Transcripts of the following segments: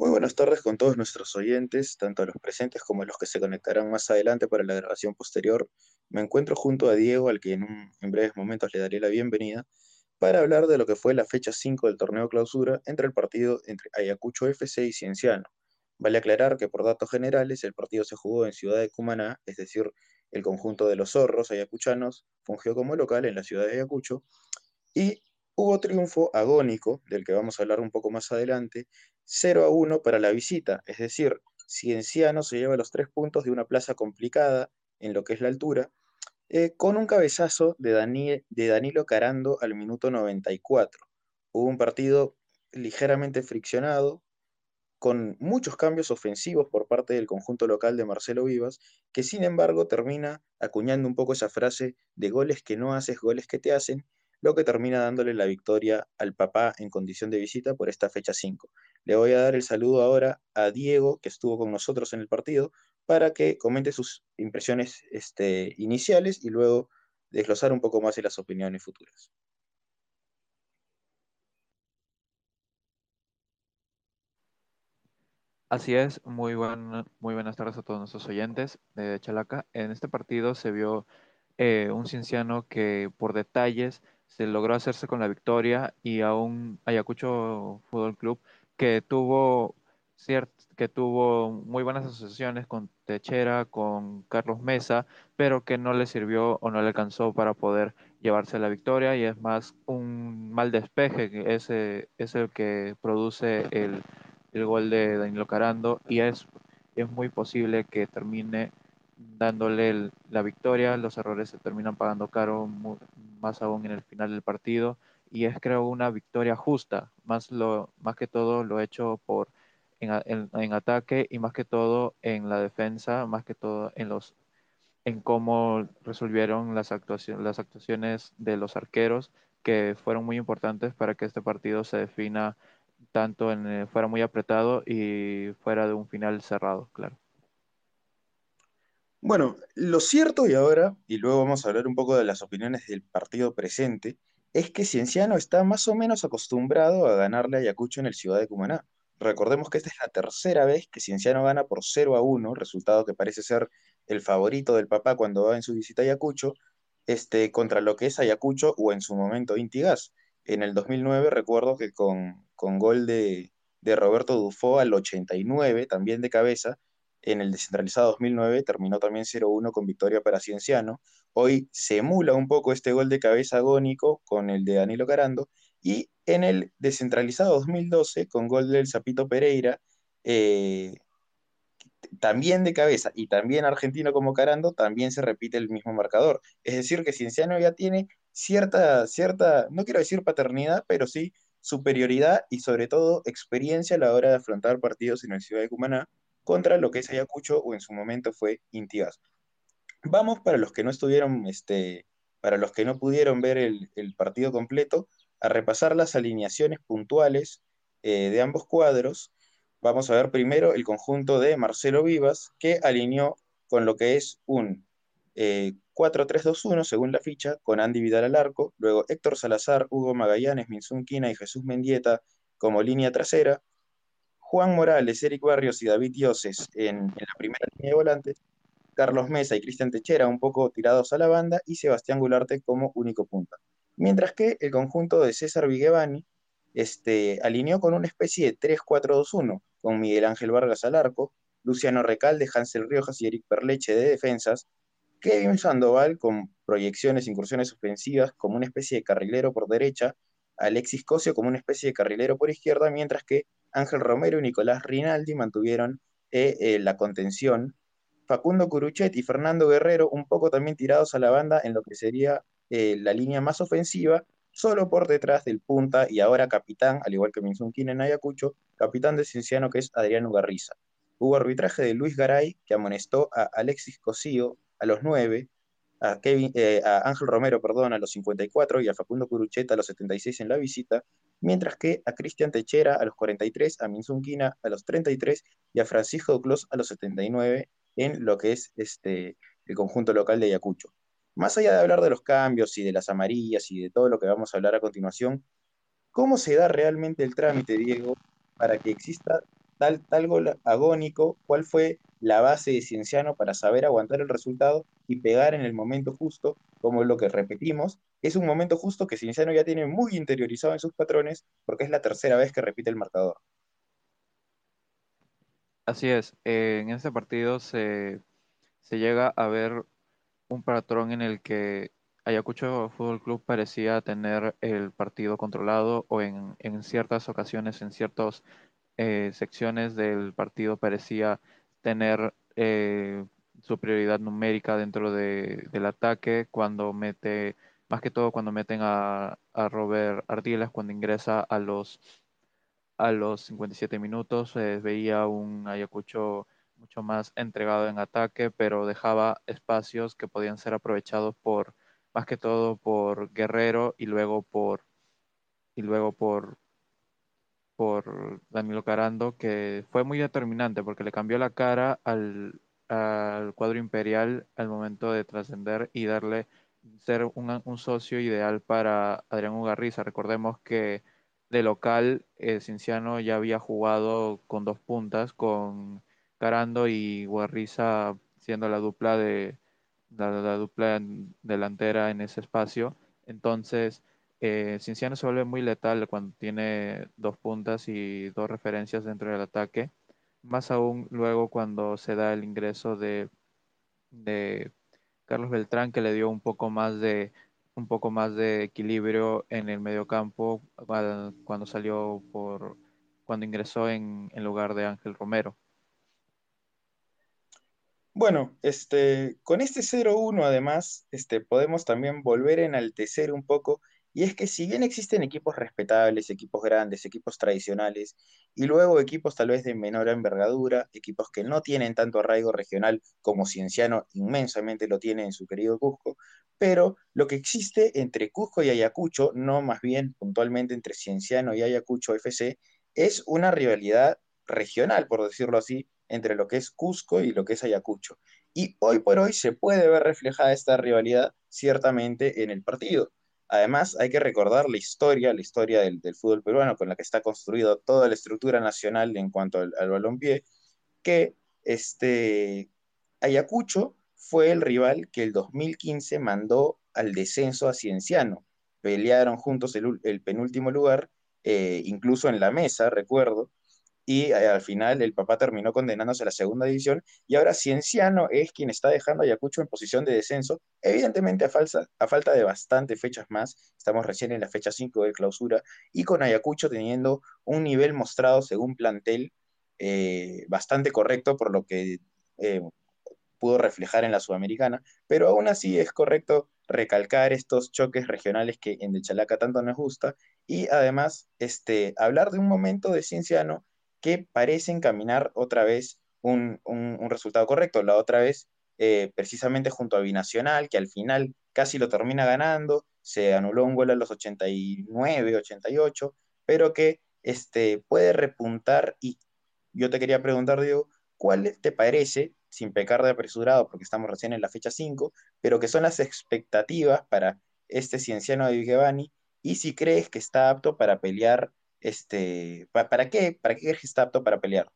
Muy buenas tardes con todos nuestros oyentes, tanto a los presentes como a los que se conectarán más adelante para la grabación posterior. Me encuentro junto a Diego, al que en, un- breves momentos le daré la bienvenida, para hablar de lo que fue la fecha 5 del torneo clausura entre el partido entre Ayacucho FC y Cienciano. Vale aclarar que por datos generales el partido se jugó en Ciudad de Cumaná, es decir, el conjunto de los zorros ayacuchanos fungió como local en la ciudad de Ayacucho y hubo triunfo agónico, del que vamos a hablar un poco más adelante, 0 a 1 para la visita, es decir, Cienciano se lleva los tres puntos de una plaza complicada en lo que es la altura, eh, con un cabezazo de, Dani- de Danilo Carando al minuto 94. Hubo un partido ligeramente friccionado, con muchos cambios ofensivos por parte del conjunto local de Marcelo Vivas, que sin embargo termina acuñando un poco esa frase de goles que no haces, goles que te hacen, lo que termina dándole la victoria al papá en condición de visita por esta fecha 5. Le voy a dar el saludo ahora a Diego, que estuvo con nosotros en el partido, para que comente sus impresiones este, iniciales y luego desglosar un poco más de las opiniones futuras. Así es, muy, buen- muy buenas tardes a todos nuestros oyentes de Chalaca. En este partido se vio eh, un Cienciano que por detalles se logró hacerse con la victoria y a un Ayacucho Fútbol Club que tuvo, que tuvo muy buenas asociaciones con Techera, con Carlos Mesa, pero que no le sirvió o no le alcanzó para poder llevarse la victoria y es más un mal despeje que ese es el que produce el el gol de Danilo Carando y es, es muy posible que termine dándole el- la victoria, los errores se terminan pagando caro, más aún en el final del partido, y es creo una victoria justa, más, lo, más que todo lo hecho por, en, en- en ataque y más que todo en la defensa, más que todo en los en cómo resolvieron las actuaciones, las actuaciones de los arqueros, que fueron muy importantes para que este partido se defina tanto en eh, fuera muy apretado y fuera de un final cerrado, claro. Bueno, lo cierto y ahora, y luego vamos a hablar un poco de las opiniones del partido presente, es que Cienciano está más o menos acostumbrado a ganarle a Ayacucho en el Ciudad de Cumaná. Recordemos que esta es la tercera vez que Cienciano gana por 0 a 1, resultado que parece ser el favorito del papá cuando va en su visita a Ayacucho, este, contra lo que es Ayacucho o en su momento Intigas. En el 2009 recuerdo que con, con gol de, de Roberto Dufó al 89, también de cabeza, en el descentralizado 2009 terminó también 0-1 con victoria para Cienciano. Hoy se emula un poco este gol de cabeza agónico con el de Danilo Carando. Y en el descentralizado 2012, con gol del Zapito Pereira, eh, también de cabeza y también argentino como Carando, también se repite el mismo marcador. Es decir, que Cienciano ya tiene cierta, cierta, no quiero decir paternidad, pero sí superioridad y sobre todo experiencia a la hora de afrontar partidos en el Ciudad de Cumaná contra lo que es Ayacucho o en su momento fue Intigas. Vamos para los que no estuvieron, este, para los que no pudieron ver el, partido completo, a repasar las alineaciones puntuales eh, de ambos cuadros. Vamos a ver primero el conjunto de Marcelo Vivas, que alineó con lo que es un eh, 4-3-2-1 según la ficha, con Andy Vidal al arco, luego Héctor Salazar, Hugo Magallanes, Minsun Quina y Jesús Mendieta como línea trasera, Juan Morales, Eric Barrios y David Dioses en, en la primera línea de volantes, Carlos Mesa y Cristian Techera un poco tirados a la banda y Sebastián Gularte como único punta. Mientras que el conjunto de César Vigevani este, alineó con una especie de 3-4-2-1, con Miguel Ángel Vargas al arco, Luciano Recalde, Hansel Riojas y Eric Perleche de defensas, Kevin Sandoval con proyecciones, incursiones ofensivas como una especie de carrilero por derecha, Alexis Cosio como una especie de carrilero por izquierda, mientras que Ángel Romero y Nicolás Rinaldi mantuvieron eh, eh, la contención Facundo Curuchet y Fernando Guerrero un poco también tirados a la banda en lo que sería eh, la línea más ofensiva, solo por detrás del punta y ahora capitán, al igual que Minsunkin en Ayacucho, capitán de Cienciano que es Adriano Garriza. Hubo arbitraje de Luis Garay que amonestó a Alexis Cosío a los 9, a, Kevin, eh, Ángel Romero perdón, a los 54 y a Facundo Curuchet a los 76 en la visita, mientras que a Cristian Techera a los 43, a Minsunquina a los 33 y a Francisco Clos a los 79 en lo que es este, el conjunto local de Ayacucho. Más allá de hablar de los cambios y de las amarillas y de todo lo que vamos a hablar a continuación, ¿cómo se da realmente el trámite, Diego, para que exista tal, tal gol agónico, cuál fue la base de Cienciano para saber aguantar el resultado y pegar en el momento justo, como lo que repetimos, es un momento justo que Cienciano ya tiene muy interiorizado en sus patrones, porque es la tercera vez que repite el marcador. Así es, eh, en este partido se, se llega a ver un patrón en el que Ayacucho Fútbol Club parecía tener el partido controlado o en, en ciertas ocasiones, en ciertas eh, secciones del partido parecía tener eh, su prioridad numérica dentro de- del ataque cuando mete, más que todo cuando meten a, a Robert Ardiles cuando ingresa a los a los 57 minutos eh, veía un Ayacucho mucho más entregado en ataque, pero dejaba espacios que podían ser aprovechados por, más que todo por Guerrero y luego por, y luego por, por Danilo Carando, que fue muy determinante porque le cambió la cara al, al cuadro imperial al momento de trascender y darle ser un, un socio ideal para Adrián Ugarriza. Recordemos que de local, eh, Cinciano ya había jugado con dos puntas, con Carando y Ugarriza siendo la dupla de la, la dupla delantera en ese espacio. Entonces, eh, Cinciano se vuelve muy letal cuando tiene dos puntas y dos referencias dentro del ataque, más aún luego cuando se da el ingreso de Carlos Beltrán que le dio un poco más de un poco más de equilibrio en el mediocampo cuando salió por cuando ingresó en, en lugar de Ángel Romero. Bueno, este, con este cero uno además, este, podemos también volver a enaltecer un poco, y es que si bien existen equipos respetables, equipos grandes, equipos tradicionales, y luego equipos tal vez de menor envergadura, equipos que no tienen tanto arraigo regional como Cienciano inmensamente lo tiene en su querido Cusco, pero lo que existe entre Cusco y Ayacucho, no más bien puntualmente entre Cienciano y Ayacucho FC, es una rivalidad regional, por decirlo así, entre lo que es Cusco y lo que es Ayacucho. Y hoy por hoy se puede ver reflejada esta rivalidad ciertamente en el partido. Además, hay que recordar la historia, la historia del, fútbol peruano con la que está construido toda la estructura nacional en cuanto al, al balompié, que este, Ayacucho fue el rival que el 2015 mandó al descenso a Cienciano. Pelearon juntos el, el penúltimo lugar, eh, incluso en la mesa, recuerdo, y eh, al final el papá terminó condenándose a la segunda división y ahora Cienciano es quien está dejando a Ayacucho en posición de descenso, evidentemente a, falta de bastantes fechas más, estamos recién en la fecha 5 de clausura y con Ayacucho teniendo un nivel mostrado según plantel eh, bastante correcto por lo que eh, pudo reflejar en la Sudamericana, pero aún así es correcto recalcar estos choques regionales que en Chalaca tanto nos gusta y además este, hablar de un momento de Cienciano que parece encaminar otra vez un, un, resultado correcto. La otra vez, eh, precisamente junto a Binacional, que al final casi lo termina ganando, se anuló un gol a los 89, 88, pero que este, puede repuntar. Y yo te quería preguntar, Diego, ¿cuál te parece, sin pecar de apresurado, porque estamos recién en la fecha 5, pero que son las expectativas para este cienciano de Vigevani y si crees que está apto para pelear este, ¿pa- ¿para qué? ¿Para qué está apto para pelear?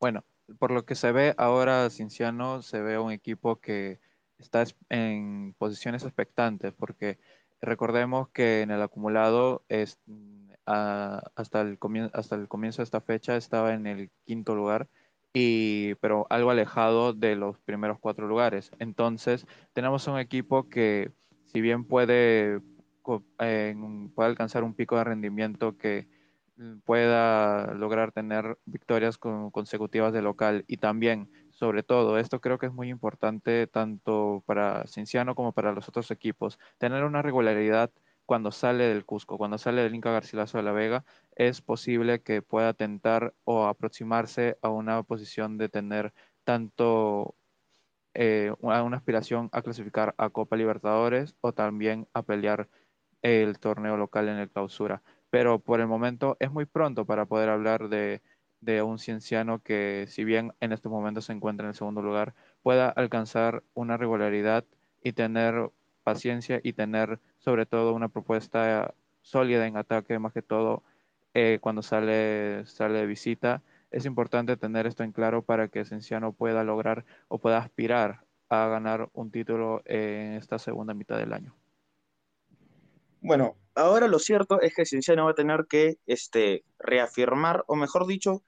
Bueno, por lo que se ve ahora, Cinciano se ve un equipo que está es- en posiciones expectantes, porque recordemos que en el acumulado es, mm, hasta el comien- hasta el comienzo de esta fecha estaba en el quinto lugar, y, pero algo alejado de los primeros cuatro lugares. Entonces, tenemos un equipo que, si bien puede, en- puede alcanzar un pico de rendimiento que pueda lograr tener victorias con- consecutivas de local y también, sobre todo, esto creo que es muy importante tanto para Cinciano como para los otros equipos, tener una regularidad cuando sale del Cusco, cuando sale del Inca Garcilaso de la Vega, es posible que pueda tentar o aproximarse a una posición de tener tanto eh, una aspiración a clasificar a Copa Libertadores o también a pelear el torneo local en el clausura. Pero por el momento es muy pronto para poder hablar de, un cienciano que, si bien en estos momentos se encuentra en el segundo lugar, pueda alcanzar una regularidad y tener paciencia y tener sobre todo una propuesta sólida en ataque, más que todo eh, cuando sale, sale de visita. Es importante tener esto en claro para que Cienciano pueda lograr o pueda aspirar a ganar un título en esta segunda mitad del año. Bueno, ahora lo cierto es que Cienciano va a tener que este, reafirmar, o mejor dicho,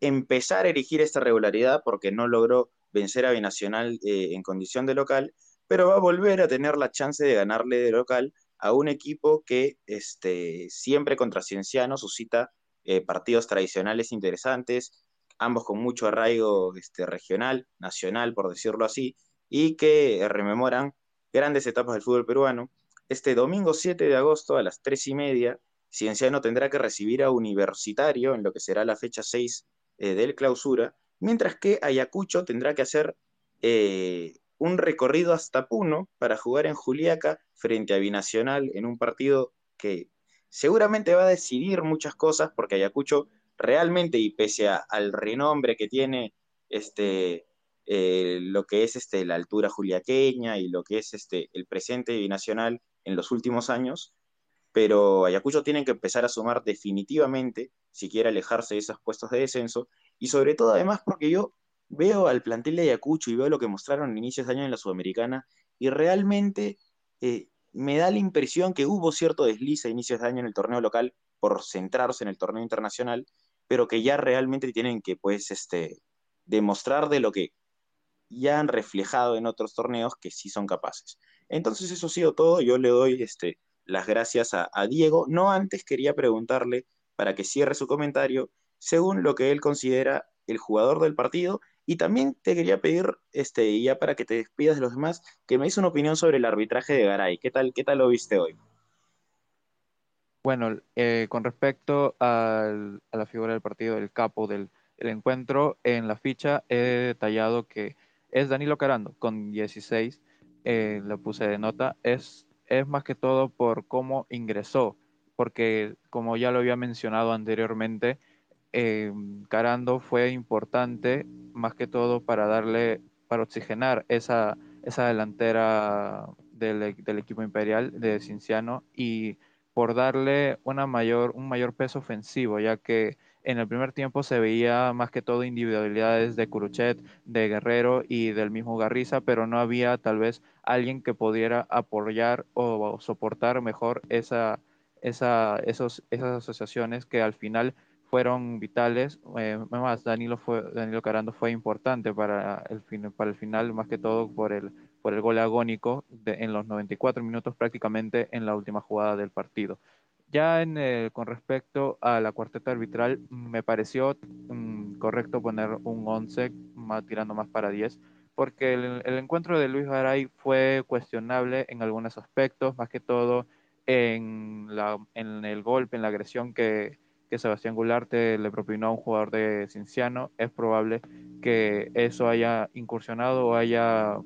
empezar a erigir esta regularidad porque no logró vencer a Binacional eh, en condición de local, pero va a volver a tener la chance de ganarle de local a un equipo que este, siempre contra Cienciano suscita eh, partidos tradicionales interesantes, ambos con mucho arraigo este, regional, nacional, por decirlo así, y que rememoran grandes etapas del fútbol peruano. Este domingo 7 de agosto a las 3 y media, Cienciano tendrá que recibir a Universitario en lo que será la fecha 6 eh, del clausura, mientras que Ayacucho tendrá que hacer eh, un recorrido hasta Puno para jugar en Juliaca frente a Binacional en un partido que seguramente va a decidir muchas cosas porque Ayacucho realmente y pese al renombre que tiene este, eh, lo que es este, la altura juliaqueña y lo que es este, el presente binacional en los últimos años, pero Ayacucho tiene que empezar a sumar definitivamente si quiere alejarse de esos puestos de descenso, y sobre todo además porque yo veo al plantel de Ayacucho y veo lo que mostraron en inicios de año en la Sudamericana, y realmente eh, me da la impresión que hubo cierto desliz a inicios de año en el torneo local por centrarse en el torneo internacional, pero que ya realmente tienen que pues este, demostrar de lo que ya han reflejado en otros torneos que sí son capaces. Entonces eso ha sido todo, yo le doy este, las gracias a, Diego. No antes quería preguntarle, para que cierre su comentario, según lo que él considera el jugador del partido. Y también te quería pedir, este, ya para que te despidas de los demás, que me des una opinión sobre el arbitraje de Garay. ¿Qué tal, qué tal lo viste hoy? Bueno, eh, con respecto a la figura del partido, el capo del encuentro, en la ficha he detallado que es Danilo Carando con 16, eh, lo puse de nota, es es más que todo por cómo ingresó, porque como ya lo había mencionado anteriormente, eh, Carando fue importante más que todo para darle, para oxigenar esa, esa delantera del, del equipo imperial de Cinciano y por darle una mayor, un mayor peso ofensivo, ya que en el primer tiempo se veía más que todo individualidades de Curuchet, de Guerrero y del mismo Garriza, pero no había tal vez alguien que pudiera apoyar o soportar mejor esa, esa, esos, esas asociaciones que al final fueron vitales. Eh, además, Danilo, Carando fue importante para el, para el final, más que todo por el, por el gol agónico en los 94 minutos prácticamente en la última jugada del partido. Ya en, con respecto a la cuarteta arbitral, me pareció mm, correcto poner un 11, más, tirando más para 10, porque el, encuentro de Luis Garay fue cuestionable en algunos aspectos, más que todo en, la, en el golpe, en la agresión que, que Sebastián Gularte le propinó a un jugador de Cinciano. Es probable que eso haya incursionado o haya,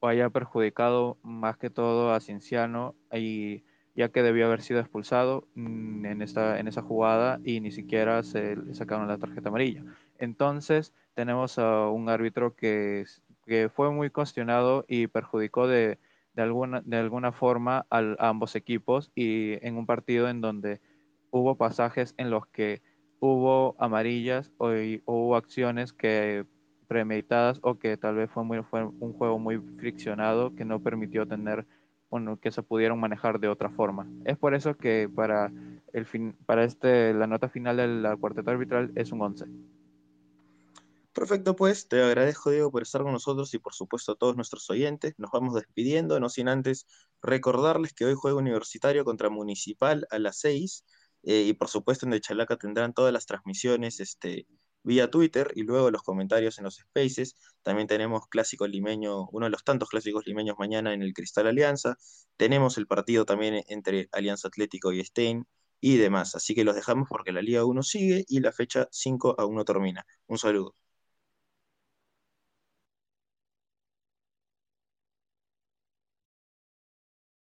o haya perjudicado más que todo a Cinciano y ya que debió haber sido expulsado mm, en, esta, en esa jugada y ni siquiera se le sacaron la tarjeta amarilla. Entonces tenemos a un árbitro que, que fue muy cuestionado y perjudicó de, de, alguna, de alguna forma a ambos equipos y en un partido en donde hubo pasajes en los que hubo amarillas o, hubo acciones que premeditadas o que tal vez fue, muy, fue un juego muy friccionado que no permitió tener bueno, que se pudieron manejar de otra forma. Es por eso que para, el fin, para este, la nota final de la cuarteta arbitral es un 11. Perfecto, pues te agradezco, Diego, por estar con nosotros y por supuesto a todos nuestros oyentes. Nos vamos despidiendo, no sin antes recordarles que hoy juega Universitario contra Municipal a las 6 eh, y por supuesto en De Chalaca tendrán todas las transmisiones este, vía Twitter y luego los comentarios en los spaces. También tenemos clásico limeño, uno de los tantos clásicos limeños mañana en el Cristal Alianza. Tenemos el partido también entre Alianza Atlético y Stein y demás. Así que los dejamos porque la Liga 1 sigue y la fecha 5 aún no termina. Un saludo.